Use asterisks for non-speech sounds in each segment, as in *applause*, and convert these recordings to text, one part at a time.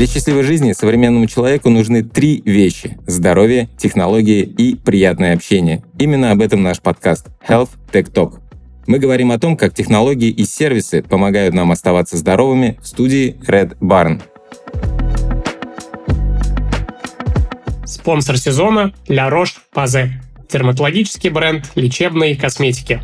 Для счастливой жизни современному человеку нужны три вещи – здоровье, технологии и приятное общение. Именно об этом наш подкаст Health Tech Talk. Мы говорим о том, как технологии и сервисы помогают нам оставаться здоровыми в студии Red Barn. Спонсор сезона – La Roche-Posay. Дерматологический бренд лечебной косметики.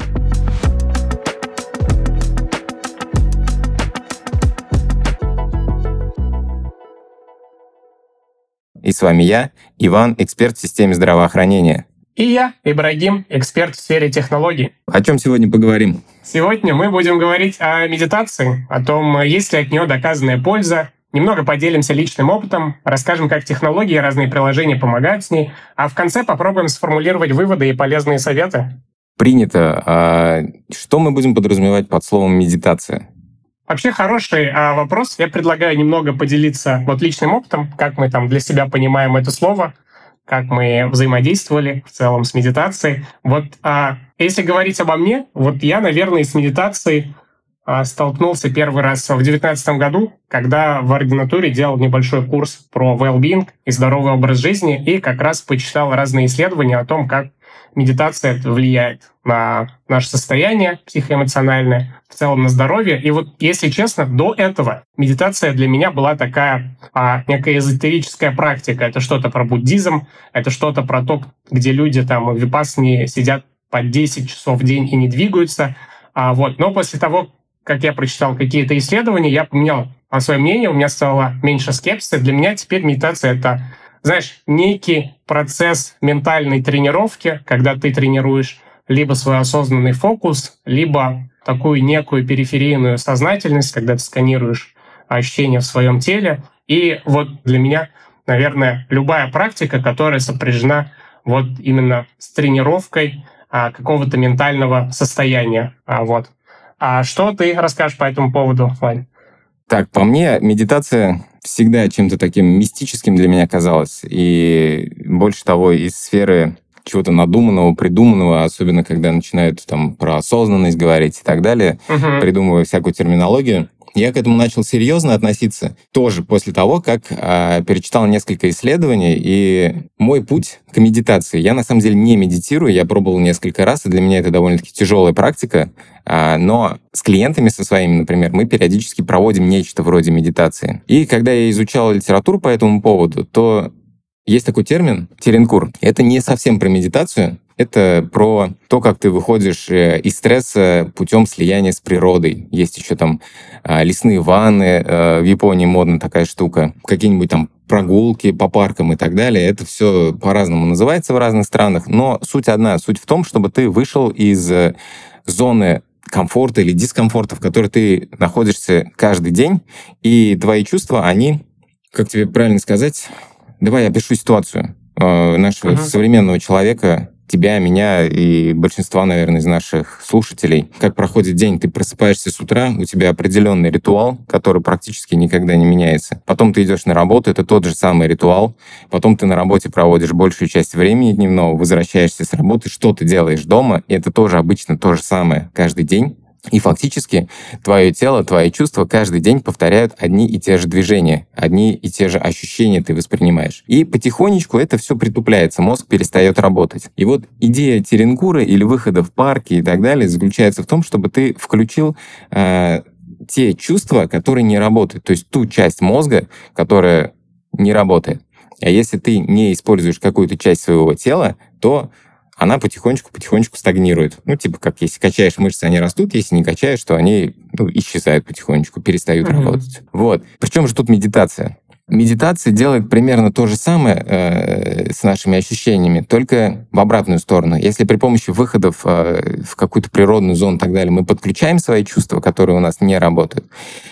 И с вами я, Иван, эксперт в системе здравоохранения. И я, Ибрагим, эксперт в сфере технологий. О чем сегодня поговорим? Сегодня мы будем говорить о медитации, о том, есть ли от нее доказанная польза, Немного поделимся личным опытом, расскажем, как технологии и разные приложения помогают с ней, а в конце попробуем сформулировать выводы и полезные советы. Принято. А что мы будем подразумевать под словом медитация? Вообще хороший а, вопрос. Я предлагаю немного поделиться вот личным опытом, как мы там для себя понимаем это слово, как мы взаимодействовали в целом с медитацией. Вот а, если говорить обо мне, вот я, наверное, с медитацией а, столкнулся первый раз в 2019 году, когда в ординатуре делал небольшой курс про well-being и здоровый образ жизни, и как раз почитал разные исследования о том, как медитация влияет на наше состояние психоэмоциональное, в целом на здоровье. И вот, если честно, до этого медитация для меня была такая а, некая эзотерическая практика. Это что-то про буддизм, это что-то про то, где люди там в випасне сидят по 10 часов в день и не двигаются. А, вот. Но после того, как я прочитал какие-то исследования, я поменял свое мнение, у меня стало меньше скепсиса. Для меня теперь медитация — это знаешь, некий процесс ментальной тренировки, когда ты тренируешь либо свой осознанный фокус, либо такую некую периферийную сознательность, когда ты сканируешь ощущения в своем теле. И вот для меня, наверное, любая практика, которая сопряжена вот именно с тренировкой а, какого-то ментального состояния. А, вот. А что ты расскажешь по этому поводу, Вань? Так, по мне, медитация всегда чем-то таким мистическим для меня казалась. И больше того, из сферы чего-то надуманного, придуманного, особенно когда начинают там про осознанность говорить и так далее, uh-huh. придумывая всякую терминологию. Я к этому начал серьезно относиться тоже после того, как э, перечитал несколько исследований, и мой путь к медитации. Я на самом деле не медитирую, я пробовал несколько раз, и для меня это довольно-таки тяжелая практика, э, но с клиентами со своими, например, мы периодически проводим нечто вроде медитации. И когда я изучал литературу по этому поводу, то есть такой термин теренкур. Это не совсем про медитацию, это про то, как ты выходишь э, из стресса путем слияния с природой. Есть еще там а, лесные ванны, э, в Японии модна такая штука, какие-нибудь там прогулки по паркам и так далее. Это все по-разному называется в разных странах, но суть одна. Суть в том, чтобы ты вышел из э, зоны комфорта или дискомфорта, в которой ты находишься каждый день, и твои чувства, они, как тебе правильно сказать, давай я опишу ситуацию нашего uh-huh. современного человека, тебя, меня и большинства, наверное, из наших слушателей. Как проходит день, ты просыпаешься с утра, у тебя определенный ритуал, который практически никогда не меняется. Потом ты идешь на работу, это тот же самый ритуал. Потом ты на работе проводишь большую часть времени дневного, возвращаешься с работы, что ты делаешь дома, и это тоже обычно то же самое каждый день. И фактически твое тело, твои чувства каждый день повторяют одни и те же движения, одни и те же ощущения ты воспринимаешь. И потихонечку это все притупляется, мозг перестает работать. И вот идея Теренкура или выхода в парки и так далее заключается в том, чтобы ты включил э, те чувства, которые не работают, то есть ту часть мозга, которая не работает. А если ты не используешь какую-то часть своего тела, то она потихонечку-потихонечку стагнирует. Ну, типа, как если качаешь мышцы, они растут, если не качаешь, то они ну, исчезают потихонечку, перестают mm-hmm. работать. Вот. Причем же тут медитация? Медитация делает примерно то же самое э, с нашими ощущениями, только в обратную сторону. Если при помощи выходов э, в какую-то природную зону и так далее мы подключаем свои чувства, которые у нас не работают,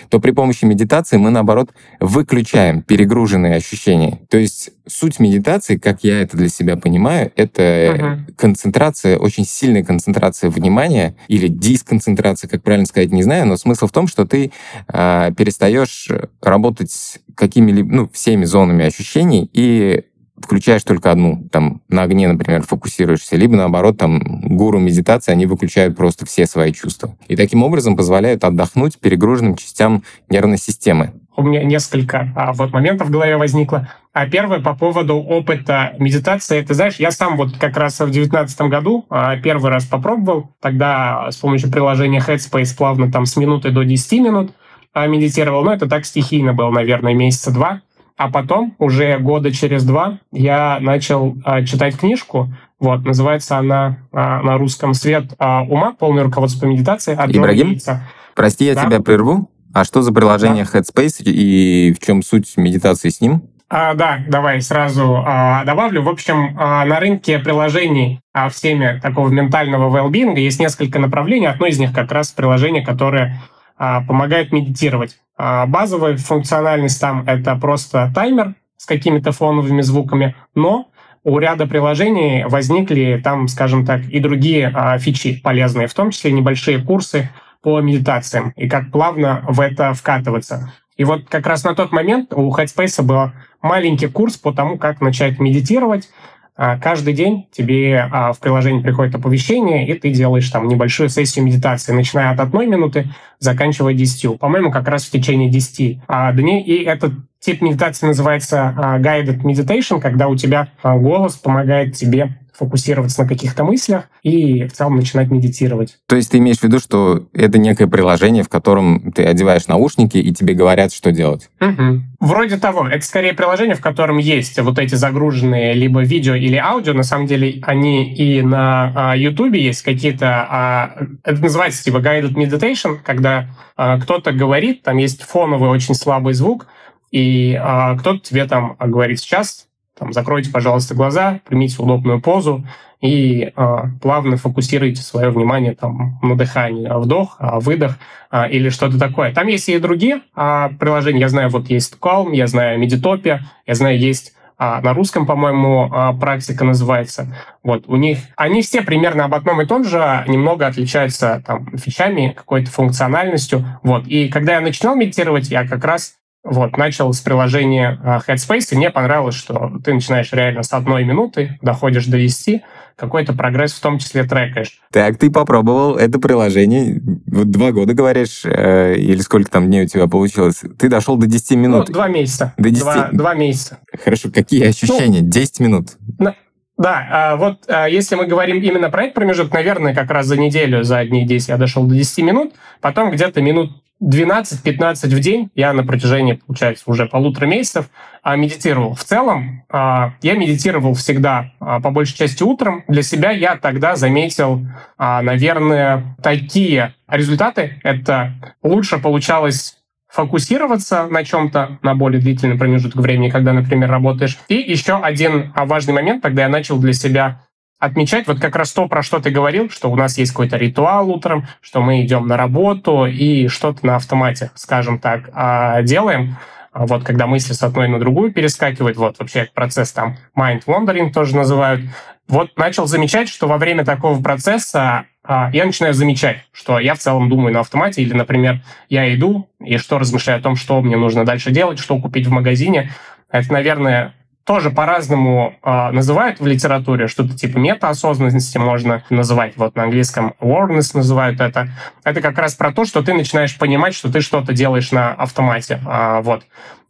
то при помощи медитации мы, наоборот, выключаем перегруженные ощущения. То есть суть медитации, как я это для себя понимаю, это uh-huh. концентрация, очень сильная концентрация внимания или дисконцентрация, как правильно сказать, не знаю, но смысл в том, что ты э, перестаешь работать какими-либо, ну, всеми зонами ощущений и включаешь только одну, там, на огне, например, фокусируешься, либо, наоборот, там, гуру медитации, они выключают просто все свои чувства. И таким образом позволяют отдохнуть перегруженным частям нервной системы. У меня несколько а, вот моментов в голове возникло. А первое по поводу опыта медитации. Ты знаешь, я сам вот как раз в девятнадцатом году а, первый раз попробовал. Тогда с помощью приложения Headspace плавно там с минуты до 10 минут медитировал. Но это так стихийно было, наверное, месяца два. А потом, уже года через два, я начал а, читать книжку. Вот, называется она а, на русском «Свет а, ума. Полное руководство по медитации» от Ибрагим, Джона прости, я да? тебя прерву. А что за приложение да. Headspace и в чем суть медитации с ним? А, да, давай сразу а, добавлю. В общем, а, на рынке приложений а, в теме такого ментального well есть несколько направлений. Одно из них как раз приложение, которое а, помогает медитировать. А, базовая функциональность там — это просто таймер с какими-то фоновыми звуками, но у ряда приложений возникли там, скажем так, и другие а, фичи полезные, в том числе небольшие курсы по медитациям и как плавно в это вкатываться. И вот как раз на тот момент у Headspace был маленький курс по тому, как начать медитировать, каждый день тебе а, в приложении приходит оповещение, и ты делаешь там небольшую сессию медитации, начиная от одной минуты, заканчивая десятью. По-моему, как раз в течение десяти а, дней. И этот тип медитации называется guided meditation, когда у тебя голос помогает тебе фокусироваться на каких-то мыслях и в целом начинать медитировать. То есть ты имеешь в виду, что это некое приложение, в котором ты одеваешь наушники и тебе говорят, что делать? Угу. Вроде того. Это скорее приложение, в котором есть вот эти загруженные либо видео или аудио. На самом деле они и на YouTube а, есть какие-то... А, это называется типа guided meditation, когда а, кто-то говорит, там есть фоновый очень слабый звук, и а, кто-то тебе там говорит сейчас там, закройте, пожалуйста, глаза, примите удобную позу и э, плавно фокусируйте свое внимание там, на дыхании, а вдох, а выдох э, или что-то такое. Там есть и другие э, приложения. Я знаю, вот есть Calm, я знаю Meditopia, я знаю, есть а на русском, по-моему, практика называется. Вот, у них, они все примерно об одном и том же, немного отличаются там фичами, какой-то функциональностью. Вот, и когда я начинал медитировать, я как раз вот, начал с приложения а, Headspace, и мне понравилось, что ты начинаешь реально с одной минуты, доходишь до 10, какой-то прогресс в том числе трекаешь. Так, ты попробовал это приложение, вот два года, говоришь, э, или сколько там дней у тебя получилось? Ты дошел до 10 минут. Ну, два месяца. До 10? Два, два месяца. Хорошо, какие ощущения? Ну, 10 минут? На, да, а вот а, если мы говорим именно про этот промежуток, наверное, как раз за неделю, за одни 10 я дошел до 10 минут, потом где-то минут 12-15 в день я на протяжении, получается, уже полутора месяцев а, медитировал. В целом, я медитировал всегда, по большей части, утром. Для себя я тогда заметил, наверное, такие результаты. Это лучше получалось фокусироваться на чем-то на более длительный промежуток времени, когда, например, работаешь. И еще один важный момент, когда я начал для себя отмечать вот как раз то, про что ты говорил, что у нас есть какой-то ритуал утром, что мы идем на работу и что-то на автомате, скажем так, а, делаем. Вот когда мысли с одной на другую перескакивают, вот вообще процесс там mind wandering тоже называют. Вот начал замечать, что во время такого процесса я начинаю замечать, что я в целом думаю на автомате, или, например, я иду и что размышляю о том, что мне нужно дальше делать, что купить в магазине. Это, наверное, тоже по-разному э, называют в литературе, что-то типа метаосознанности можно называть, вот на английском awareness называют это. Это как раз про то, что ты начинаешь понимать, что ты что-то делаешь на автомате, э, вот.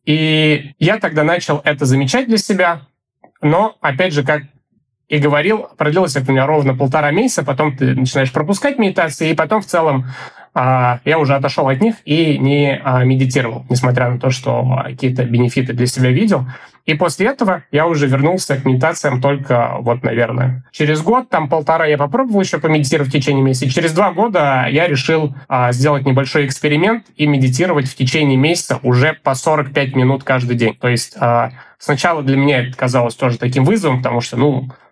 И я тогда начал это замечать для себя, но, опять же, как и говорил, продлилось это у меня ровно полтора месяца, потом ты начинаешь пропускать медитации, и потом в целом а, я уже отошел от них и не а, медитировал, несмотря на то, что какие-то бенефиты для себя видел. И после этого я уже вернулся к медитациям только, вот, наверное, через год, там полтора я попробовал еще помедитировать в течение месяца. Через два года я решил а, сделать небольшой эксперимент и медитировать в течение месяца уже по 45 минут каждый день. То есть а, сначала для меня это казалось тоже таким вызовом, потому что, ну, а,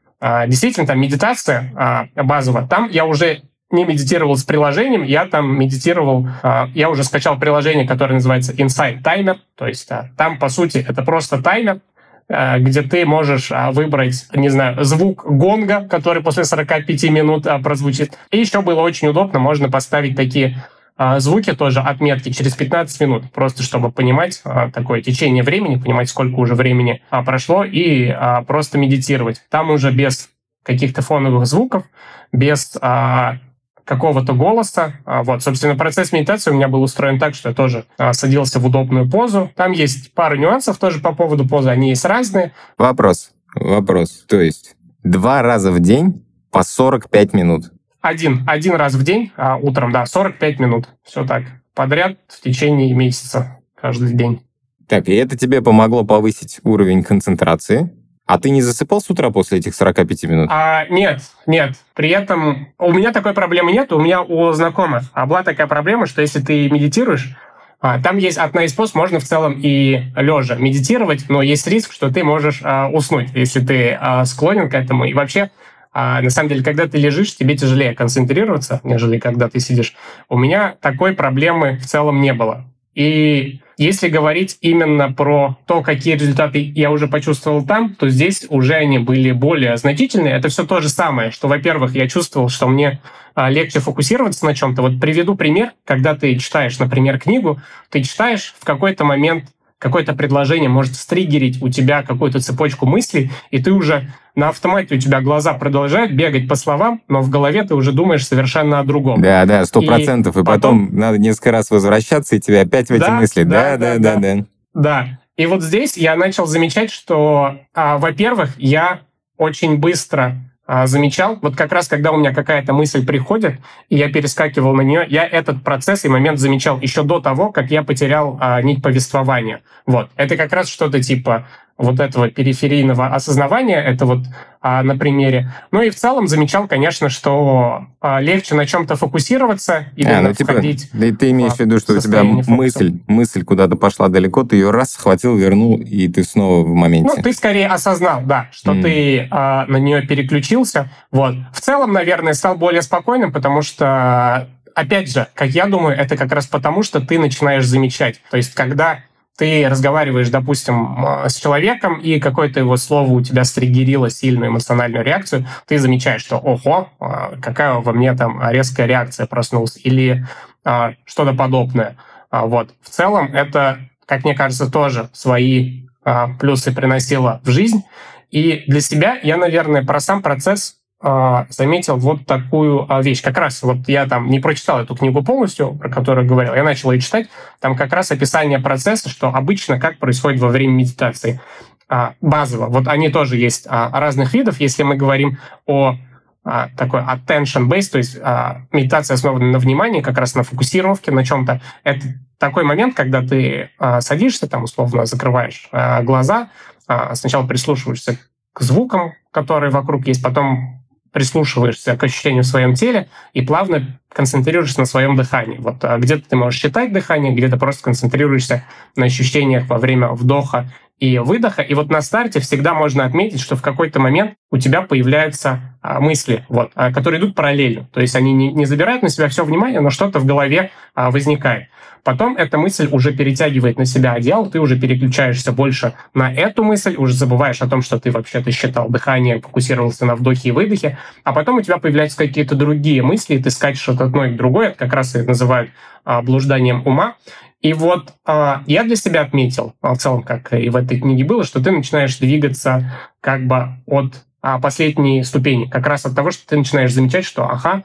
действительно, там медитация а, базовая, там я уже не медитировал с приложением, я там медитировал, а, я уже скачал приложение, которое называется Insight Timer, то есть а, там, по сути, это просто таймер, а, где ты можешь выбрать, не знаю, звук гонга, который после 45 минут прозвучит. И еще было очень удобно, можно поставить такие а, звуки тоже, отметки через 15 минут, просто чтобы понимать а, такое течение времени, понимать, сколько уже времени а, прошло, и а, просто медитировать. Там уже без каких-то фоновых звуков, без а, какого-то голоса. А, вот, собственно, процесс медитации у меня был устроен так, что я тоже а, садился в удобную позу. Там есть пару нюансов тоже по поводу позы, они есть разные. Вопрос, вопрос. То есть два раза в день по 45 минут? Один, один раз в день, а утром, да, 45 минут. Все так. Подряд в течение месяца, каждый день. Так, и это тебе помогло повысить уровень концентрации? А ты не засыпал с утра после этих 45 минут? А, нет, нет. При этом у меня такой проблемы нет, у меня у знакомых. А была такая проблема, что если ты медитируешь, а, там есть одна из пост, можно в целом и лежа медитировать, но есть риск, что ты можешь а, уснуть, если ты а, склонен к этому. И вообще а на самом деле, когда ты лежишь, тебе тяжелее концентрироваться, нежели когда ты сидишь. У меня такой проблемы в целом не было. И если говорить именно про то, какие результаты я уже почувствовал там, то здесь уже они были более значительные. Это все то же самое, что, во-первых, я чувствовал, что мне а, легче фокусироваться на чем-то. Вот приведу пример, когда ты читаешь, например, книгу, ты читаешь в какой-то момент какое-то предложение может стригерить у тебя какую-то цепочку мыслей, и ты уже на автомате у тебя глаза продолжают бегать по словам, но в голове ты уже думаешь совершенно о другом. Да, да, сто процентов. И, и потом, потом надо несколько раз возвращаться, и тебе опять в эти да, мысли. Да, да, да, да, да. Да. И вот здесь я начал замечать, что, а, во-первых, я очень быстро замечал, вот как раз когда у меня какая-то мысль приходит, и я перескакивал на нее, я этот процесс и момент замечал еще до того, как я потерял а, нить повествования. Вот. Это как раз что-то типа вот этого периферийного осознавания, это вот а, на примере. Ну и в целом замечал, конечно, что а, легче на чем-то фокусироваться или а, ну, типа, входить. Да, ты имеешь в виду, что у тебя мысль, мысль куда-то пошла далеко, ты ее раз схватил, вернул, и ты снова в моменте. Ну, ты скорее осознал, да, что mm. ты а, на нее переключился. Вот. В целом, наверное, стал более спокойным, потому что опять же, как я думаю, это как раз потому, что ты начинаешь замечать. То есть, когда ты разговариваешь, допустим, а, с человеком, и какое-то его слово у тебя стригерило сильную эмоциональную реакцию, ты замечаешь, что ого, а, какая во мне там резкая реакция проснулась, или а, что-то подобное. Вот. В целом это, как мне кажется, тоже свои плюсы приносило в жизнь. И для себя я, наверное, про сам процесс а, заметил вот такую а, вещь. Как раз вот я там не прочитал эту книгу полностью, про которую говорил, я начал ее читать. Там как раз описание процесса, что обычно как происходит во время медитации. А, базово. Вот они тоже есть разных видов. Если мы говорим о такой attention based, то есть медитация основана на внимании, как раз на фокусировке на чем-то. Это такой момент, когда ты садишься, там условно закрываешь глаза, сначала прислушиваешься к звукам, которые вокруг есть, потом прислушиваешься к ощущению в своем теле и плавно концентрируешься на своем дыхании. Вот а где-то ты можешь считать дыхание, где-то просто концентрируешься на ощущениях во время вдоха и выдоха. И вот на старте всегда можно отметить, что в какой-то момент у тебя появляются а, мысли, вот, а, которые идут параллельно. То есть они не, не забирают на себя все внимание, но что-то в голове возникает. Потом эта мысль уже перетягивает на себя одеяло, ты уже переключаешься больше на эту мысль, уже забываешь о том, что ты вообще-то считал дыхание, фокусировался на вдохе и выдохе, а потом у тебя появляются какие-то другие мысли, и ты скачешь от одной к другой, это как раз и называют а, блужданием ума. И вот а, я для себя отметил, а, в целом, как и в этой книге было, что ты начинаешь двигаться как бы от а, последней ступени, как раз от того, что ты начинаешь замечать, что, ага,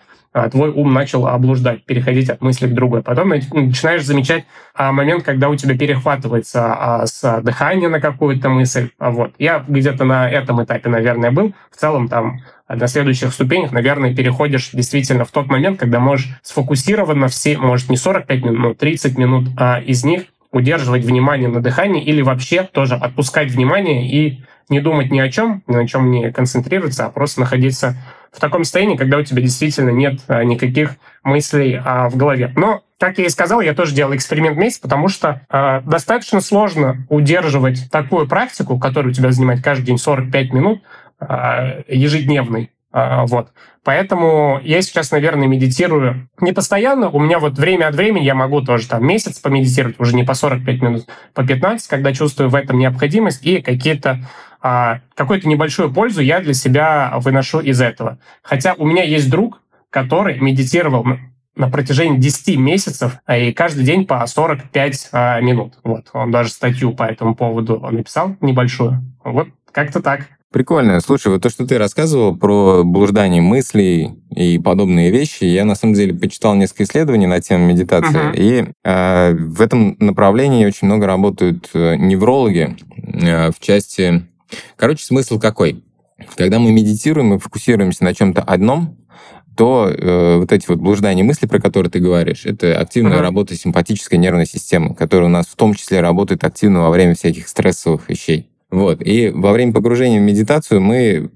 твой ум начал облуждать, переходить от мысли к другой. Потом начинаешь замечать а, момент, когда у тебя перехватывается а, с дыхания на какую-то мысль. Вот. Я где-то на этом этапе, наверное, был. В целом там на следующих ступенях, наверное, переходишь действительно в тот момент, когда можешь сфокусированно все, может, не 45 минут, но 30 минут а, из них удерживать внимание на дыхании или вообще тоже отпускать внимание и не думать ни о чем, ни на чем не концентрироваться, а просто находиться в таком состоянии, когда у тебя действительно нет а, никаких мыслей а, в голове. Но, как я и сказал, я тоже делал эксперимент месяц, потому что а, достаточно сложно удерживать такую практику, которая у тебя занимает каждый день 45 минут, а, ежедневной. А, вот. Поэтому я сейчас, наверное, медитирую не постоянно. У меня вот время от времени я могу тоже там месяц помедитировать, уже не по 45 минут, по 15, когда чувствую в этом необходимость и какие-то а, какую-то небольшую пользу я для себя выношу из этого. Хотя у меня есть друг, который медитировал на протяжении 10 месяцев и каждый день по 45 а, минут. Вот, он даже статью по этому поводу написал небольшую. Вот как-то так. Прикольно. Слушай, вот то, что ты рассказывал про блуждание мыслей и подобные вещи, я на самом деле почитал несколько исследований на тему медитации, uh-huh. и э, в этом направлении очень много работают э, неврологи э, в части... Короче, смысл какой? Когда мы медитируем, мы фокусируемся на чем-то одном, то э, вот эти вот блуждания мысли, про которые ты говоришь, это активная uh-huh. работа симпатической нервной системы, которая у нас в том числе работает активно во время всяких стрессовых вещей. Вот. И во время погружения в медитацию мы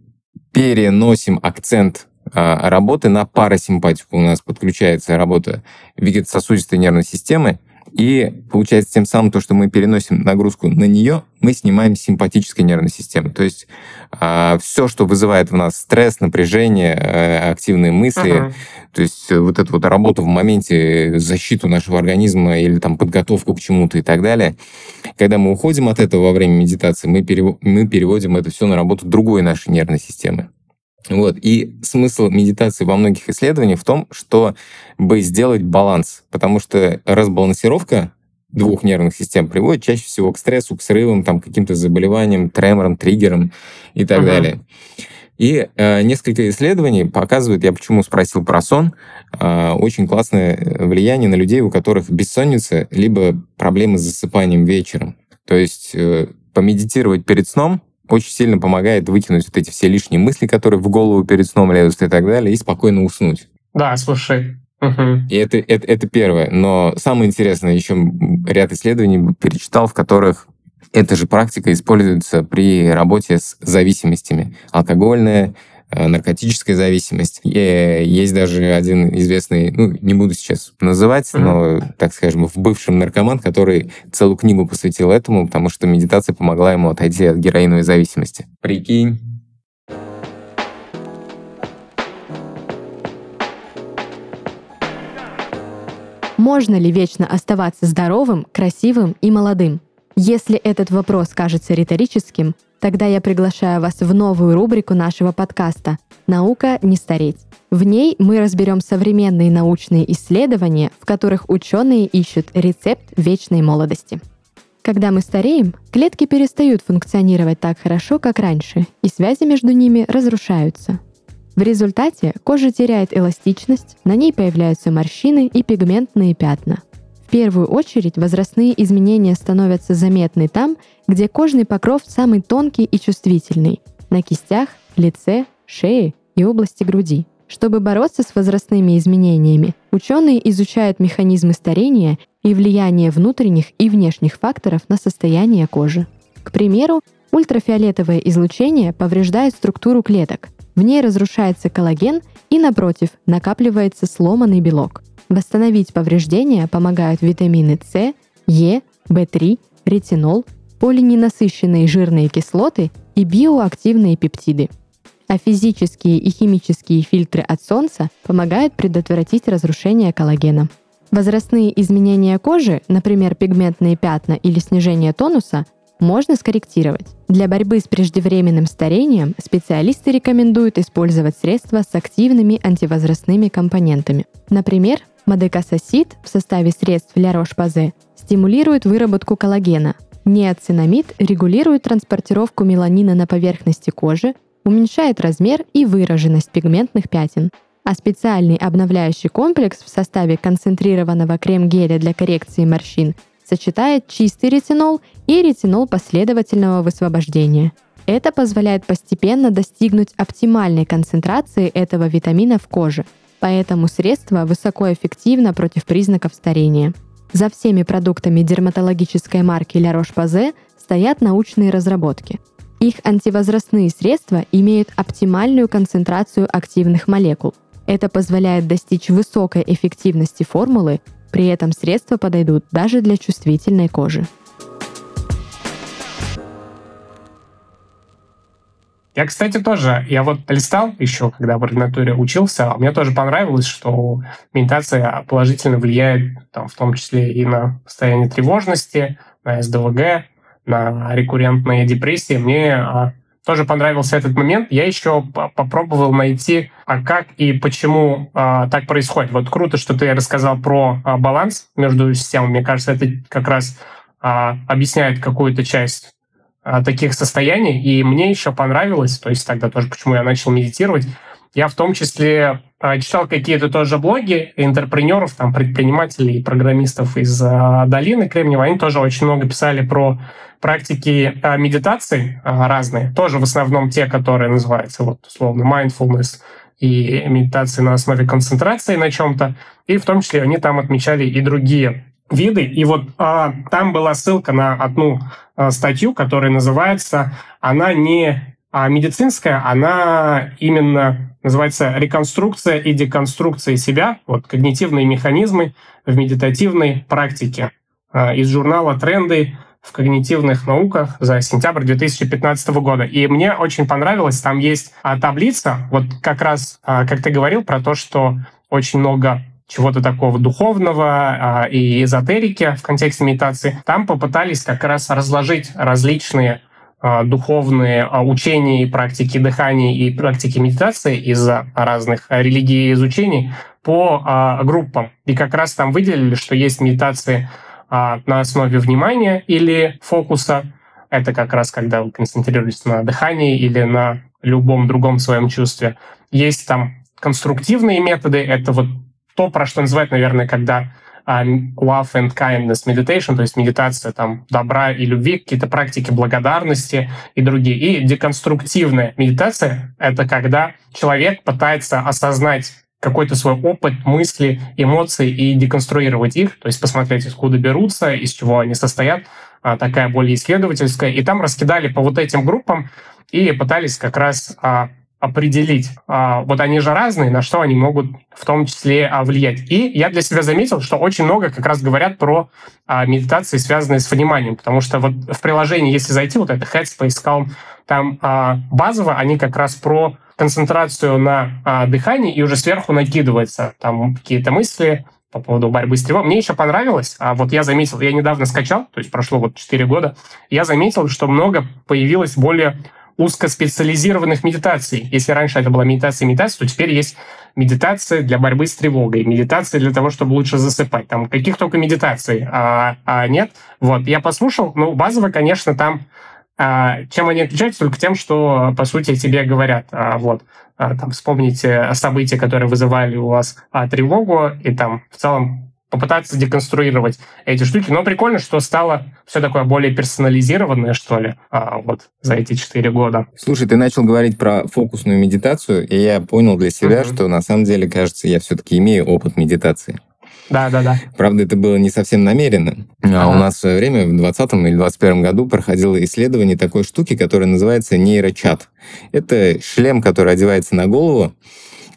переносим акцент а, работы на парасимпатику. У нас подключается работа вегетососудистой нервной системы, и получается тем самым то, что мы переносим нагрузку на нее, мы снимаем симпатической нервной системы. То есть э, а, все, что вызывает в нас стресс, напряжение, э, активные мысли, uh-huh. то есть вот эту вот работу в моменте, защиту нашего организма или там подготовку к чему-то и так далее, когда мы уходим от этого во время медитации, мы, перев... мы переводим это все на работу другой нашей нервной системы. Вот. И смысл медитации во многих исследованиях в том, чтобы сделать баланс, потому что разбалансировка двух нервных систем приводит чаще всего к стрессу, к срывам, там, каким-то заболеваниям, треморам, триггерам и так uh-huh. далее. И э, несколько исследований показывают, я почему спросил про сон, э, очень классное влияние на людей, у которых бессонница, либо проблемы с засыпанием вечером. То есть э, помедитировать перед сном очень сильно помогает выкинуть вот эти все лишние мысли, которые в голову перед сном лезут и так далее, и спокойно уснуть. Да, слушай. И это, это, это первое. Но самое интересное, еще ряд исследований перечитал, в которых эта же практика используется при работе с зависимостями. Алкогольная, наркотическая зависимость. И есть даже один известный, ну, не буду сейчас называть, но, так скажем, в бывшем наркоман, который целую книгу посвятил этому, потому что медитация помогла ему отойти от героиновой зависимости. Прикинь. Можно ли вечно оставаться здоровым, красивым и молодым? Если этот вопрос кажется риторическим, Тогда я приглашаю вас в новую рубрику нашего подкаста «Наука не стареть». В ней мы разберем современные научные исследования, в которых ученые ищут рецепт вечной молодости. Когда мы стареем, клетки перестают функционировать так хорошо, как раньше, и связи между ними разрушаются. В результате кожа теряет эластичность, на ней появляются морщины и пигментные пятна – первую очередь возрастные изменения становятся заметны там, где кожный покров самый тонкий и чувствительный – на кистях, лице, шее и области груди. Чтобы бороться с возрастными изменениями, ученые изучают механизмы старения и влияние внутренних и внешних факторов на состояние кожи. К примеру, ультрафиолетовое излучение повреждает структуру клеток. В ней разрушается коллаген и, напротив, накапливается сломанный белок – Восстановить повреждения помогают витамины С, Е, В3, ретинол, полиненасыщенные жирные кислоты и биоактивные пептиды. А физические и химические фильтры от солнца помогают предотвратить разрушение коллагена. Возрастные изменения кожи, например, пигментные пятна или снижение тонуса, можно скорректировать. Для борьбы с преждевременным старением специалисты рекомендуют использовать средства с активными антивозрастными компонентами. Например, Мадекасосид в составе средств Ля Рош-Пазе стимулирует выработку коллагена. Неоцинамид регулирует транспортировку меланина на поверхности кожи, уменьшает размер и выраженность пигментных пятен. А специальный обновляющий комплекс в составе концентрированного крем-геля для коррекции морщин сочетает чистый ретинол и ретинол последовательного высвобождения. Это позволяет постепенно достигнуть оптимальной концентрации этого витамина в коже – поэтому средство высокоэффективно против признаков старения. За всеми продуктами дерматологической марки La Roche-Posay стоят научные разработки. Их антивозрастные средства имеют оптимальную концентрацию активных молекул. Это позволяет достичь высокой эффективности формулы, при этом средства подойдут даже для чувствительной кожи. Я, кстати, тоже, я вот листал еще, когда в ординатуре учился, мне тоже понравилось, что медитация положительно влияет, там, в том числе и на состояние тревожности, на СДВГ, на рекуррентные депрессии. Мне а, тоже понравился этот момент, я еще попробовал найти, а как и почему а, так происходит. Вот круто, что ты рассказал про а, баланс между системами. Мне кажется, это как раз а, объясняет какую-то часть а, таких состояний. И мне еще понравилось, то есть тогда тоже, почему я начал медитировать, я в том числе а, читал какие-то тоже блоги интерпренеров, там, предпринимателей, программистов из а, долины Кремниевой. Они тоже очень много писали про практики а, медитации разные. Тоже в основном те, которые называются, вот, условно, mindfulness и медитации на основе концентрации на чем-то. И в том числе они там отмечали и другие виды. И вот а, там была ссылка на одну а, статью, которая называется «Она не а медицинская, она именно называется реконструкция и деконструкция себя, вот когнитивные механизмы в медитативной практике. А, из журнала «Тренды в когнитивных науках» за сентябрь 2015 года. И мне очень понравилось, там есть а, таблица, вот как раз, а, как ты говорил, про то, что очень много чего-то такого духовного и эзотерики в контексте медитации. Там попытались как раз разложить различные а, духовные а, учения и практики дыхания и практики медитации из разных религий и изучений по а, группам. И как раз там выделили, что есть медитации на основе внимания или фокуса. Это как раз когда вы концентрируетесь на дыхании или на любом другом своем чувстве. Есть там конструктивные методы. Это вот то, про что называют, наверное, когда love and kindness meditation, то есть медитация там добра и любви, какие-то практики благодарности и другие. И деконструктивная медитация — это когда человек пытается осознать какой-то свой опыт, мысли, эмоции и деконструировать их, то есть посмотреть, откуда берутся, из чего они состоят, а, такая более исследовательская. И там раскидали по вот этим группам и пытались как раз а, определить, а, вот они же разные, на что они могут в том числе а, влиять. И я для себя заметил, что очень много как раз говорят про а, медитации, связанные с вниманием, потому что вот в приложении, если зайти, вот это Headspace, Calm, там базово они как раз про концентрацию на дыхании и уже сверху накидывается там какие-то мысли, по поводу борьбы с тревогой. Мне еще понравилось, а вот я заметил, я недавно скачал, то есть прошло вот 4 года, я заметил, что много появилось более узкоспециализированных медитаций. Если раньше это была медитация медитация, то теперь есть медитация для борьбы с тревогой, медитация для того, чтобы лучше засыпать. Там каких только медитаций а, а нет. Вот, я послушал, ну, базово, конечно, там а, чем они отличаются? Только тем, что, по сути, тебе говорят, а, вот, а, там, вспомните события, которые вызывали у вас а, тревогу, и там, в целом, попытаться деконструировать эти штуки. Но прикольно, что стало все такое более персонализированное, что ли, а, вот за эти четыре года. Слушай, ты начал говорить про фокусную медитацию, и я понял для себя, uh-huh. что на самом деле, кажется, я все-таки имею опыт медитации. Да, да, да. Правда, это было не совсем намеренно. А у нас в свое время, в 2020 или 2021 году, проходило исследование такой штуки, которая называется нейрочат. Это шлем, который одевается на голову,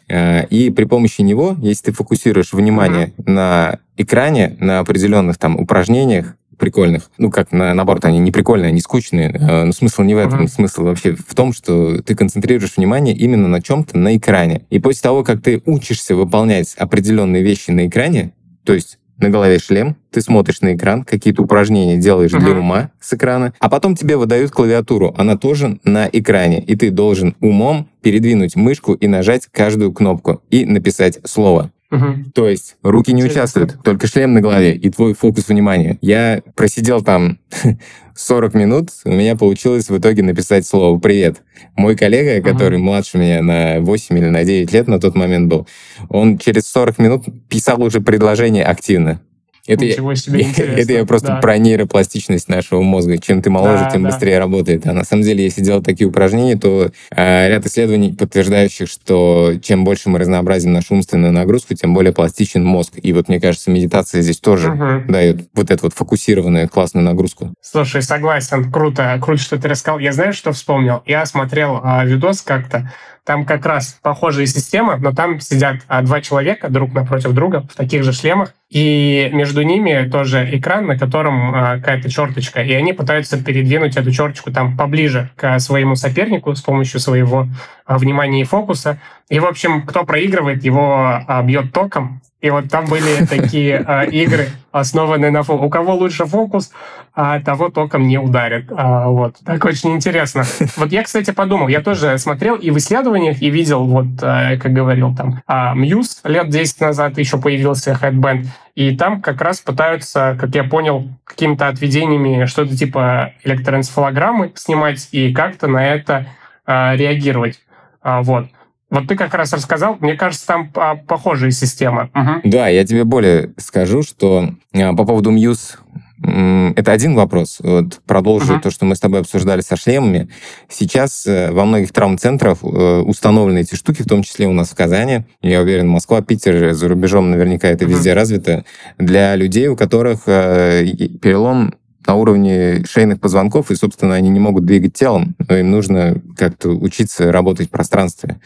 и при помощи него, если ты фокусируешь внимание uh-huh. на экране, на определенных там упражнениях, прикольных. Ну, как, на, наоборот, они не прикольные, они скучные. Э, но смысл не в этом. Uh-huh. Смысл вообще в том, что ты концентрируешь внимание именно на чем-то на экране. И после того, как ты учишься выполнять определенные вещи на экране, то есть на голове шлем, ты смотришь на экран, какие-то упражнения делаешь uh-huh. для ума с экрана, а потом тебе выдают клавиатуру, она тоже на экране, и ты должен умом передвинуть мышку и нажать каждую кнопку и написать слово. Угу. То есть руки не участвуют, только шлем на голове и твой фокус внимания. Я просидел там *laughs* 40 минут, у меня получилось в итоге написать слово «Привет». Мой коллега, который угу. младше меня на 8 или на 9 лет на тот момент был, он через 40 минут писал уже предложение активно. Это Ничего я, себе интересно. Это я *laughs* просто да. про нейропластичность нашего мозга. Чем ты моложе, да, тем да. быстрее работает. А на самом деле, если делать такие упражнения, то э, ряд исследований, подтверждающих, что чем больше мы разнообразим нашу умственную нагрузку, тем более пластичен мозг. И вот, мне кажется, медитация здесь тоже угу. дает вот эту вот фокусированную классную нагрузку. Слушай, согласен. Круто. Круто, что ты рассказал. Я знаю, что вспомнил? Я смотрел э, видос как-то там как раз похожая система, но там сидят а, два человека друг напротив друга в таких же шлемах, и между ними тоже экран, на котором а, какая-то черточка, и они пытаются передвинуть эту черточку там поближе к своему сопернику с помощью своего а, внимания и фокуса. И, в общем, кто проигрывает, его бьет током, И вот там были *laughs* такие э, игры, основанные на фокус. У кого лучше фокус, а того током не ударит. А, вот. Так очень интересно. Вот я, кстати, подумал, я тоже смотрел и в исследованиях, и видел, вот, э, как говорил там, э, Muse лет 10 назад еще появился Headband, и там как раз пытаются, как я понял, какими-то отведениями что-то типа электроэнцефалограммы снимать и как-то на это э, реагировать. А, вот. Вот ты как раз рассказал, мне кажется, там похожая система. Угу. Да, я тебе более скажу, что а, по поводу Muse это один вопрос. Вот продолжу uh-huh. то, что мы с тобой обсуждали со шлемами. Сейчас э, во многих травм-центрах э, установлены эти штуки, в том числе у нас в Казани. Я уверен, Москва, Питер, за рубежом наверняка это uh-huh. везде развито. Для людей, у которых э, перелом на уровне шейных позвонков, и, собственно, они не могут двигать телом, но им нужно как-то учиться работать в пространстве.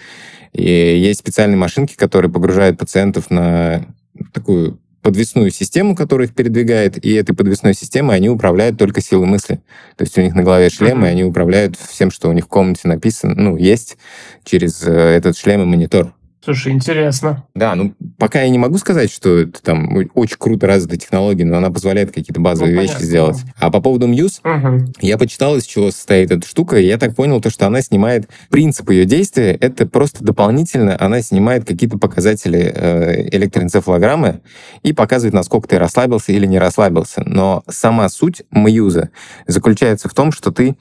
И есть специальные машинки, которые погружают пациентов на такую подвесную систему, которая их передвигает, и этой подвесной системой они управляют только силой мысли. То есть у них на голове шлем, mm-hmm. и они управляют всем, что у них в комнате написано, ну, есть через э, этот шлем и монитор. Слушай, интересно. Да, ну пока я не могу сказать, что это там очень круто развитая технология, но она позволяет какие-то базовые ну, вещи понятно. сделать. А по поводу Muse, угу. я почитал, из чего состоит эта штука, и я так понял, то, что она снимает принцип ее действия, это просто дополнительно она снимает какие-то показатели э, электроэнцефалограммы и показывает, насколько ты расслабился или не расслабился. Но сама суть Muse заключается в том, что ты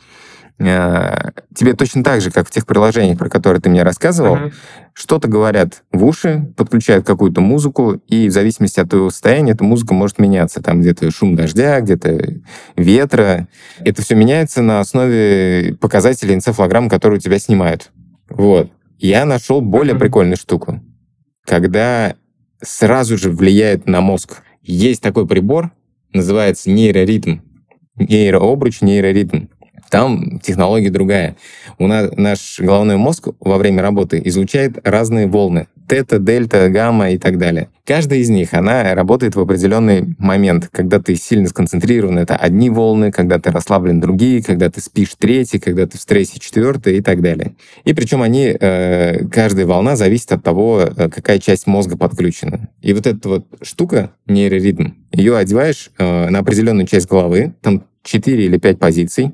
тебе точно так же, как в тех приложениях, про которые ты мне рассказывал, uh-huh. что-то говорят в уши, подключают какую-то музыку, и в зависимости от твоего состояния эта музыка может меняться. Там где-то шум дождя, где-то ветра. Это все меняется на основе показателей энцефалограмм, которые у тебя снимают. Вот. Я нашел более uh-huh. прикольную штуку. Когда сразу же влияет на мозг. Есть такой прибор, называется нейроритм. Нейрообруч, нейроритм. Там технология другая. У нас наш головной мозг во время работы излучает разные волны. Тета, дельта, гамма и так далее. Каждая из них, она работает в определенный момент. Когда ты сильно сконцентрирован, это одни волны, когда ты расслаблен другие, когда ты спишь третий, когда ты в стрессе четвертый и так далее. И причем они, э, каждая волна зависит от того, э, какая часть мозга подключена. И вот эта вот штука, нейроритм, ее одеваешь э, на определенную часть головы, там 4 или 5 позиций,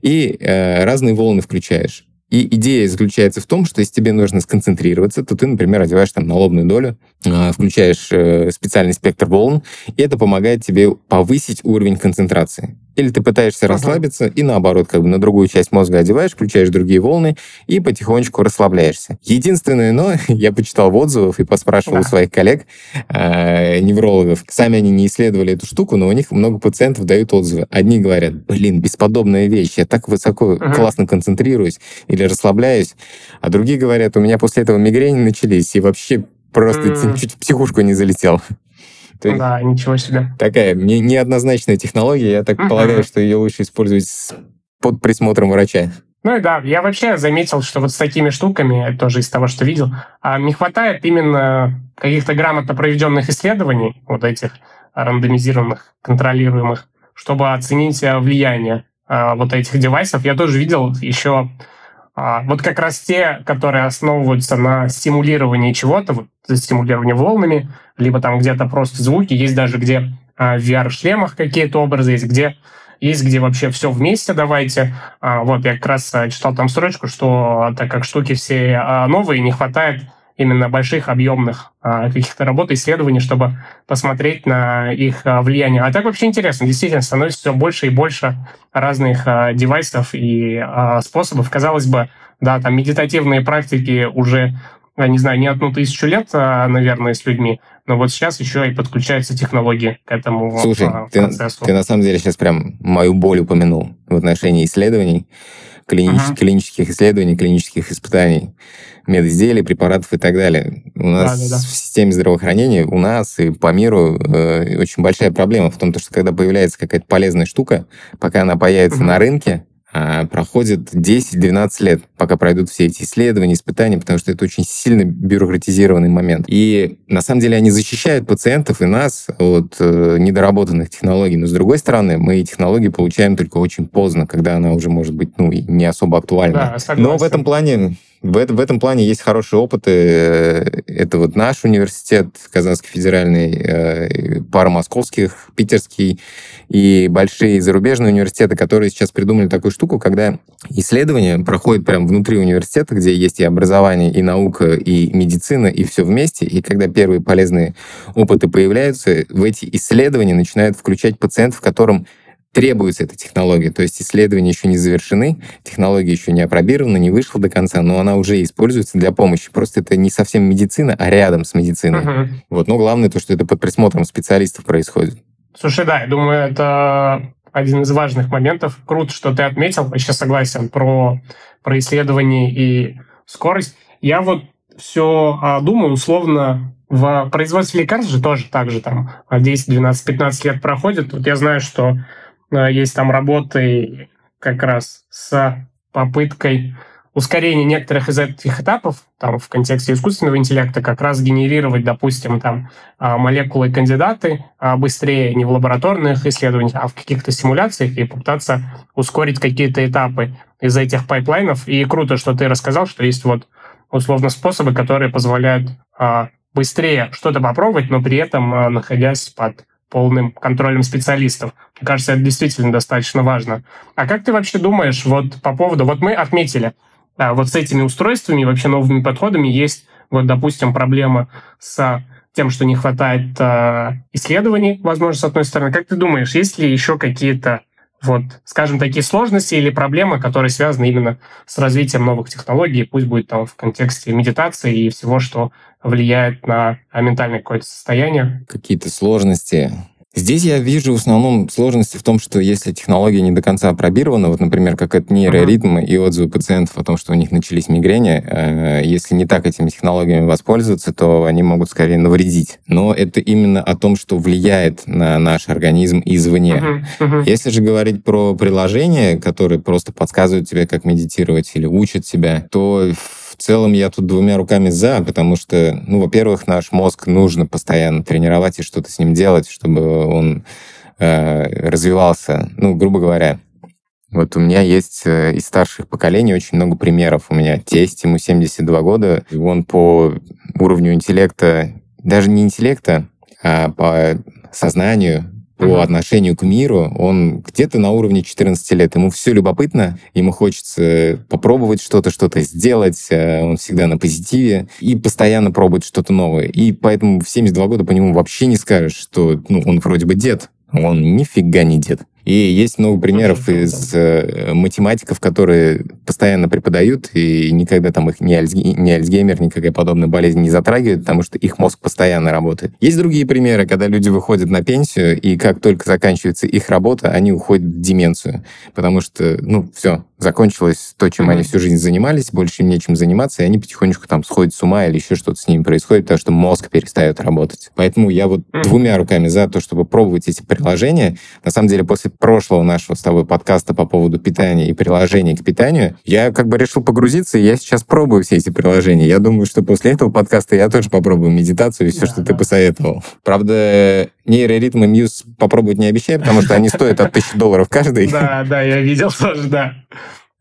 и разные волны включаешь. И идея заключается в том, что если тебе нужно сконцентрироваться, то ты, например, одеваешь там на лобную долю, а, включаешь э, специальный спектр волн, и это помогает тебе повысить уровень концентрации. Или ты пытаешься ага. расслабиться, и наоборот, как бы на другую часть мозга одеваешь, включаешь другие волны, и потихонечку расслабляешься. Единственное но, *laughs* я почитал в отзывах и поспрашивал да. у своих коллег, э, неврологов, сами они не исследовали эту штуку, но у них много пациентов дают отзывы. Одни говорят, блин, бесподобная вещь, я так высоко, ага. классно концентрируюсь или расслабляюсь, а другие говорят, у меня после этого мигрени начались, и вообще просто mm. *laughs* чуть в психушку не залетел. То да, ничего себе. Такая не, неоднозначная технология. Я так uh-huh. полагаю, что ее лучше использовать под присмотром врача. Ну и да, я вообще заметил, что вот с такими штуками, тоже из того, что видел, а, не хватает именно каких-то грамотно проведенных исследований, вот этих рандомизированных, контролируемых, чтобы оценить э, влияние а, вот этих девайсов. Я тоже видел еще вот как раз те, которые основываются на стимулировании чего-то, вот, стимулировании волнами, либо там где-то просто звуки, есть даже где а, в VR-шлемах какие-то образы есть, где есть где вообще все вместе давайте. А, вот, я как раз а, читал там строчку, что так как штуки все новые, не хватает именно больших объемных каких-то работ, исследований, чтобы посмотреть на их влияние. А так вообще интересно, действительно, становится все больше и больше разных девайсов и способов. Казалось бы, да, там медитативные практики уже я не знаю, не одну тысячу лет, а, наверное, с людьми, но вот сейчас еще и подключаются технологии к этому Слушай, а, процессу. Ты, ты на самом деле сейчас прям мою боль упомянул в отношении исследований, клинич, uh-huh. клинических исследований, клинических испытаний, медизделий, препаратов и так далее. У нас да, да, да. в системе здравоохранения, у нас и по миру э, очень большая проблема в том, что когда появляется какая-то полезная штука, пока она появится uh-huh. на рынке, проходит 10-12 лет, пока пройдут все эти исследования, испытания, потому что это очень сильно бюрократизированный момент. И на самом деле они защищают пациентов и нас от э, недоработанных технологий. Но с другой стороны, мы технологии получаем только очень поздно, когда она уже может быть ну, не особо актуальна. Да, Но в этом плане В, в этом плане есть хорошие опыты. Это вот наш университет, Казанский федеральный, э, пара московских, питерский и большие зарубежные университеты, которые сейчас придумали такую штуку, когда исследования проходят прямо внутри университета, где есть и образование, и наука, и медицина, и все вместе. И когда первые полезные опыты появляются, в эти исследования начинают включать пациентов, которым требуется эта технология. То есть исследования еще не завершены, технология еще не опробирована, не вышла до конца, но она уже используется для помощи. Просто это не совсем медицина, а рядом с медициной. Uh-huh. Вот. Но главное то, что это под присмотром специалистов происходит. Слушай, да, я думаю, это один из важных моментов. Круто, что ты отметил, вообще согласен, про, про исследование и скорость. Я вот все а, думаю, условно, в производстве лекарств же тоже так же там 10, 12, 15 лет проходит. Вот я знаю, что есть там работы как раз с попыткой ускорения некоторых из этих этапов, там, в контексте искусственного интеллекта, как раз генерировать, допустим, там, а, молекулы кандидаты а, быстрее не в лабораторных исследованиях, а в каких-то симуляциях и попытаться ускорить какие-то этапы из этих пайплайнов. И круто, что ты рассказал, что есть вот условно способы, которые позволяют быстрее что-то попробовать, но при этом находясь под полным контролем специалистов. Мне кажется, это действительно достаточно важно. А как ты вообще думаешь вот по поводу... Вот мы отметили, да, вот с этими устройствами, вообще новыми подходами есть, вот, допустим, проблема с тем, что не хватает э, исследований, возможно, с одной стороны. Как ты думаешь, есть ли еще какие-то, вот, скажем, такие сложности или проблемы, которые связаны именно с развитием новых технологий, пусть будет там в контексте медитации и всего, что влияет на ментальное какое-то состояние? Какие-то сложности. Здесь я вижу в основном сложности в том, что если технология не до конца опробирована, вот, например, как это нейроритмы uh-huh. и отзывы пациентов о том, что у них начались мигрени, э, если не так этими технологиями воспользоваться, то они могут скорее навредить. Но это именно о том, что влияет на наш организм извне. Uh-huh. Uh-huh. Если же говорить про приложения, которые просто подсказывают тебе, как медитировать или учат тебя, то в целом я тут двумя руками за, потому что, ну, во-первых, наш мозг нужно постоянно тренировать и что-то с ним делать, чтобы он э, развивался. Ну, грубо говоря, вот у меня есть э, из старших поколений очень много примеров. У меня тесть, ему 72 года, и он по уровню интеллекта, даже не интеллекта, а по сознанию по uh-huh. отношению к миру, он где-то на уровне 14 лет. Ему все любопытно, ему хочется попробовать что-то, что-то сделать, э, он всегда на позитиве и постоянно пробует что-то новое. И поэтому в 72 года по нему вообще не скажешь, что ну, он вроде бы дед, он нифига не дед. И есть много примеров из э, математиков, которые постоянно преподают, и никогда там их ни, Альцге... ни Альцгеймер, никакая подобная болезнь не затрагивает, потому что их мозг постоянно работает. Есть другие примеры, когда люди выходят на пенсию, и как только заканчивается их работа, они уходят в деменцию, потому что, ну, все, закончилось то, чем mm-hmm. они всю жизнь занимались, больше им нечем заниматься, и они потихонечку там сходят с ума или еще что-то с ними происходит, потому что мозг перестает работать. Поэтому я вот mm-hmm. двумя руками за то, чтобы пробовать эти приложения. На самом деле, после прошлого нашего с тобой подкаста по поводу питания и приложений к питанию, я как бы решил погрузиться, и я сейчас пробую все эти приложения. Я думаю, что после этого подкаста я тоже попробую медитацию и все, да, что да. ты посоветовал. Правда, нейроритмы Мьюз попробовать не обещаю, потому что они стоят от тысячи долларов каждый. Да, да, я видел тоже, да.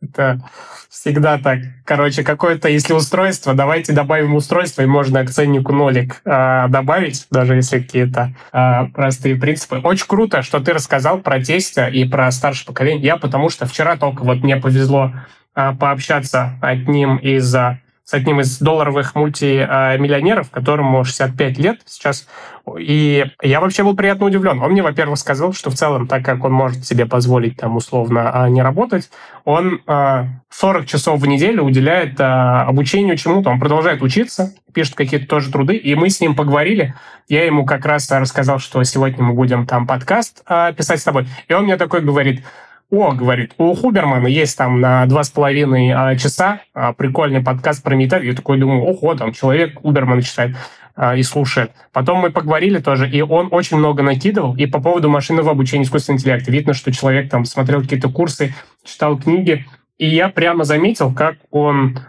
Это всегда так. Короче, какое-то, если устройство, давайте добавим устройство, и можно к ценнику нолик э, добавить, даже если какие-то э, простые принципы. Очень круто, что ты рассказал про тестя и про старшее поколение. Я потому что вчера только вот мне повезло э, пообщаться одним из с одним из долларовых мультимиллионеров, которому 65 лет сейчас. И я вообще был приятно удивлен. Он мне, во-первых, сказал, что в целом, так как он может себе позволить там условно а, не работать, он 40 а, часов в неделю уделяет а, обучению чему-то. Он продолжает учиться, пишет какие-то тоже труды, и мы с ним поговорили. Я ему как раз рассказал, что сегодня мы будем там подкаст писать с тобой. И он мне такой говорит, о, говорит, у Хубермана есть там на два с половиной а, часа а, прикольный подкаст про медитацию. Я такой думаю, ого, там человек Хубермана читает а, и слушает. Потом мы поговорили тоже, и он очень много накидывал. И по поводу машинного обучения искусственного интеллекта. Видно, что человек там смотрел какие-то курсы, читал книги. И я прямо заметил, как он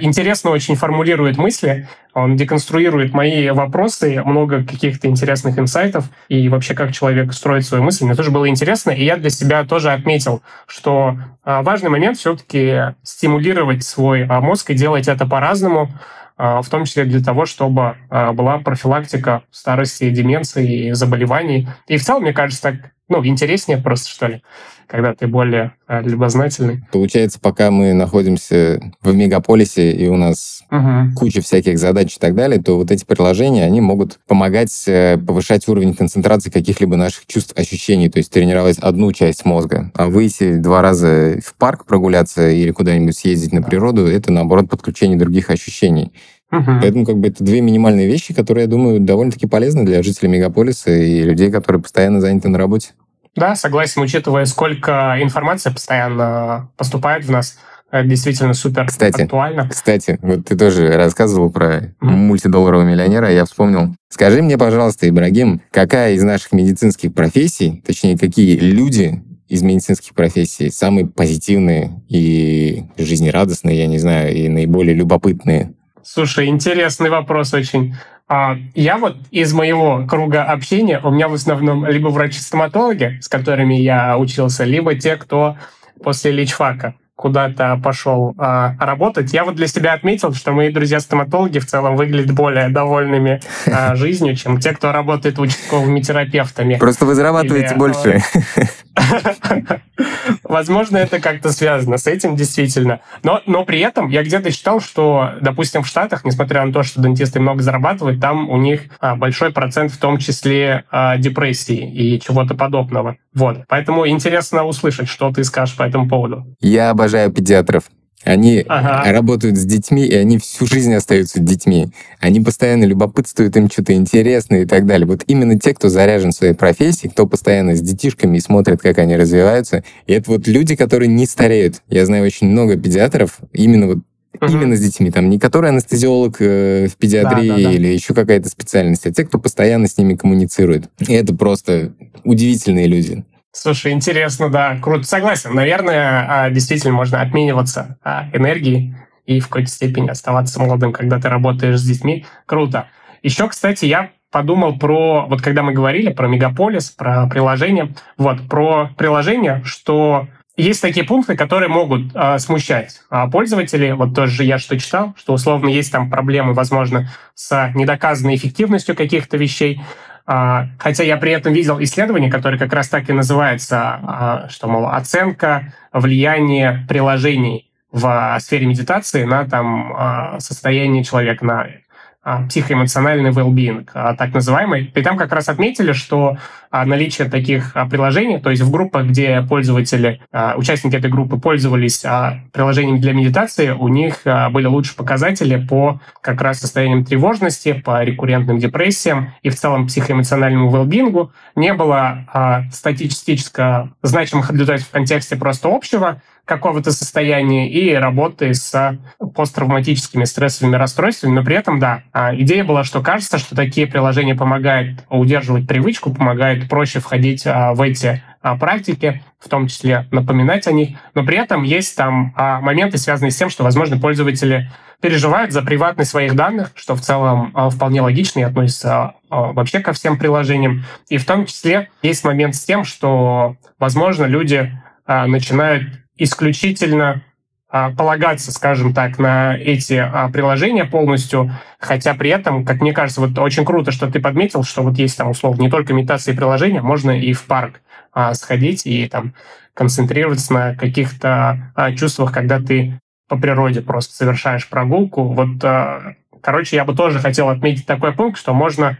интересно очень формулирует мысли, он деконструирует мои вопросы, много каких-то интересных инсайтов, и вообще как человек строит свою мысль. Мне тоже было интересно, и я для себя тоже отметил, что а, важный момент все-таки стимулировать свой а, мозг и делать это по-разному, в том числе для того, чтобы была профилактика старости, деменции и заболеваний. И в целом, мне кажется, так ну, интереснее просто, что ли когда ты более э, любознательный. Получается, пока мы находимся в мегаполисе, и у нас угу. куча всяких задач и так далее, то вот эти приложения, они могут помогать э, повышать уровень концентрации каких-либо наших чувств, ощущений, то есть тренировать одну часть мозга. А выйти два раза в парк прогуляться или куда-нибудь съездить на природу, это, наоборот, подключение других ощущений. Угу. Поэтому как бы это две минимальные вещи, которые, я думаю, довольно-таки полезны для жителей мегаполиса и людей, которые постоянно заняты на работе. Да, согласен, учитывая, сколько информации постоянно поступает в нас, это действительно супер кстати, актуально. Кстати, вот ты тоже рассказывал про mm-hmm. мультидолларового миллионера, я вспомнил. Скажи мне, пожалуйста, Ибрагим, какая из наших медицинских профессий, точнее, какие люди из медицинских профессий самые позитивные и жизнерадостные, я не знаю, и наиболее любопытные? Слушай, интересный вопрос очень. А, я вот из моего круга общения, у меня в основном либо врачи-стоматологи, с которыми я учился, либо те, кто после личфака куда-то пошел а, работать. Я вот для себя отметил, что мои друзья-стоматологи в целом выглядят более довольными а, *laughs* жизнью, чем те, кто работает участковыми терапевтами. Просто вы зарабатываете Или, больше. *laughs* Возможно, это как-то связано с этим, действительно. Но, но при этом я где-то читал, что, допустим, в Штатах, несмотря на то, что дантисты много зарабатывают, там у них а, большой процент в том числе а, депрессии и чего-то подобного. Вот. Поэтому интересно услышать, что ты скажешь по этому поводу. Я обожаю педиатров. Они ага. работают с детьми, и они всю жизнь остаются детьми. Они постоянно любопытствуют, им что-то интересное и так далее. Вот именно те, кто заряжен своей профессией, кто постоянно с детишками и смотрит, как они развиваются, и это вот люди, которые не стареют. Я знаю очень много педиатров, именно вот Угу. Именно с детьми, там не который анестезиолог э, в педиатрии да, да, да. или еще какая-то специальность, а те, кто постоянно с ними коммуницирует. И это просто удивительные люди. Слушай, интересно, да, круто. Согласен. Наверное, а, действительно можно обмениваться а, энергией и в какой-то степени оставаться молодым, когда ты работаешь с детьми. Круто. Еще, кстати, я подумал про, вот когда мы говорили про мегаполис, про приложение, вот, про приложение, что есть такие пункты, которые могут э, смущать э, пользователей. Вот тоже я что читал, что условно есть там проблемы, возможно, с недоказанной эффективностью каких-то вещей. А, хотя я при этом видел исследование, которое как раз так и называется, а, что, мол, оценка влияния приложений в сфере медитации на там, а, состояние человека, на а, психоэмоциональный well-being, а, так называемый. И там как раз отметили, что а, наличие таких приложений, то есть в группах, где пользователи, участники этой группы пользовались приложением для медитации, у них были лучше показатели по как раз состояниям тревожности, по рекуррентным депрессиям и в целом психоэмоциональному well-being. Не было статистически значимых результатов в контексте просто общего, какого-то состояния и работы с посттравматическими стрессовыми расстройствами, но при этом, да, а, идея была, что кажется, что такие приложения помогают удерживать привычку, помогают проще входить а, в эти а, практики, в том числе напоминать о них, но при этом есть там моменты, связанные с тем, что, возможно, пользователи переживают за приватность своих данных, что в целом вполне логично и относится вообще ко всем приложениям. И в том числе есть момент с тем, что, возможно, люди начинают исключительно а, полагаться, скажем так, на эти а, приложения полностью, хотя при этом, как мне кажется, вот очень круто, что ты подметил, что вот есть там, условно, не только имитации приложения, можно и в парк а, сходить и там концентрироваться на каких-то а, чувствах, когда ты по природе просто совершаешь прогулку. Вот, а, короче, я бы тоже хотел отметить такой пункт, что можно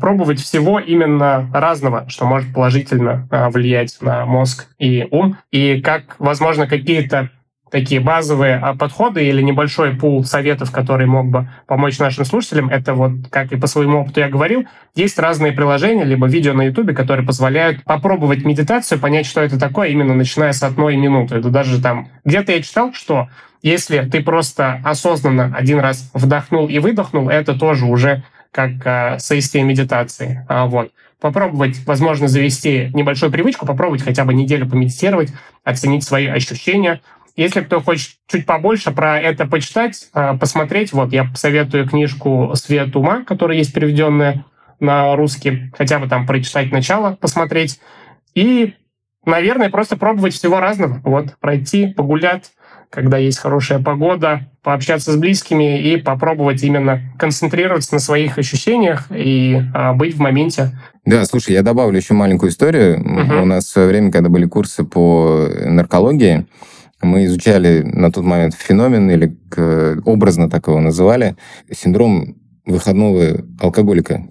пробовать всего именно разного, что может положительно а, влиять на мозг и ум, и как, возможно, какие-то такие базовые а, подходы или небольшой пул советов, который мог бы помочь нашим слушателям, это вот, как и по своему опыту я говорил, есть разные приложения, либо видео на YouTube, которые позволяют попробовать медитацию, понять, что это такое, именно начиная с одной минуты. Это даже там... Где-то я читал, что если ты просто осознанно один раз вдохнул и выдохнул, это тоже уже как а, соистие медитации. А, вот. Попробовать, возможно, завести небольшую привычку, попробовать хотя бы неделю помедитировать, оценить свои ощущения Если кто хочет чуть побольше про это почитать, э, посмотреть, вот я советую книжку «Свет ума», которая есть переведенная на русский, хотя бы там прочитать начало, посмотреть. И, наверное, просто пробовать всего разного. Вот, пройти, погулять, когда есть хорошая погода, пообщаться с близкими и попробовать именно концентрироваться на своих ощущениях и а, быть в моменте. Да, слушай, я добавлю еще маленькую историю. Угу. У нас в свое время, когда были курсы по наркологии, мы изучали на тот момент феномен, или образно так его называли, синдром выходного алкоголика,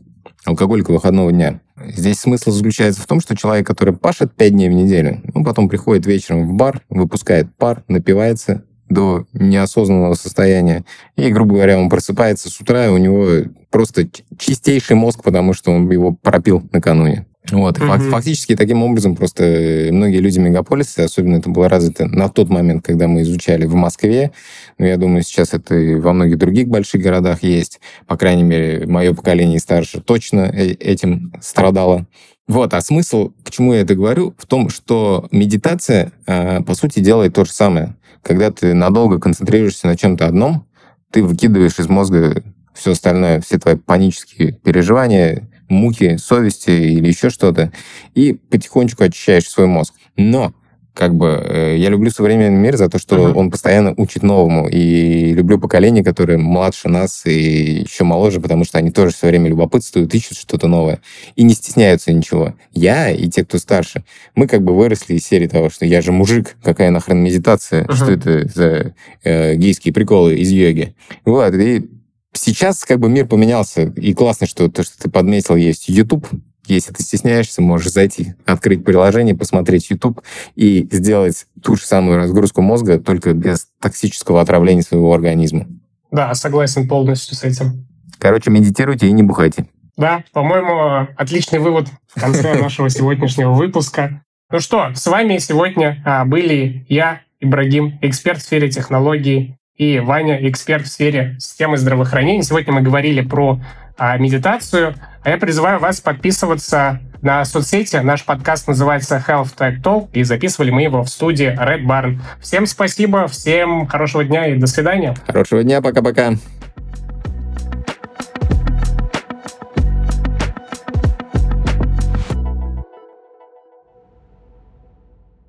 алкоголика выходного дня. Здесь смысл заключается в том, что человек, который пашет 5 дней в неделю, он потом приходит вечером в бар, выпускает пар, напивается до неосознанного состояния. И, грубо говоря, он просыпается с утра, и у него просто чистейший мозг, потому что он его пропил накануне. Вот, mm-hmm. фактически таким образом просто многие люди мегаполиса, особенно это было развито на тот момент, когда мы изучали в Москве, но я думаю, сейчас это и во многих других больших городах есть, по крайней мере, мое поколение и старше точно э, этим страдало. Вот, а смысл, к чему я это говорю, в том, что медитация, э, по сути, делает то же самое. Когда ты надолго концентрируешься на чем-то одном, ты выкидываешь из мозга все остальное, все твои панические переживания, муки совести или еще что-то, и потихонечку очищаешь свой мозг. Но как бы э, я люблю современный мир за то, что uh-huh. он постоянно учит новому. И люблю поколение, которое младше нас и еще моложе, потому что они тоже все время любопытствуют, ищут что-то новое. И не стесняются ничего. Я и те, кто старше, мы как бы выросли из серии того, что я же мужик, какая нахрен медитация, uh-huh. что это за э, гейские приколы из йоги. Вот, и Сейчас как бы мир поменялся, и классно, что то, что ты подметил, есть YouTube. Если ты стесняешься, можешь зайти, открыть приложение, посмотреть YouTube и сделать ту же самую разгрузку мозга, только без токсического отравления своего организма. Да, согласен полностью с этим. Короче, медитируйте и не бухайте. Да, по-моему, отличный вывод в конце *laughs* нашего сегодняшнего выпуска. Ну что, с вами сегодня а, были я, Ибрагим, эксперт в сфере технологий, и Ваня, эксперт в сфере системы здравоохранения. Сегодня мы говорили про а, медитацию, а я призываю вас подписываться на соцсети. Наш подкаст называется Health Tech Talk, и записывали мы его в студии Red Barn. Всем спасибо, всем хорошего дня и до свидания. Хорошего дня, пока-пока.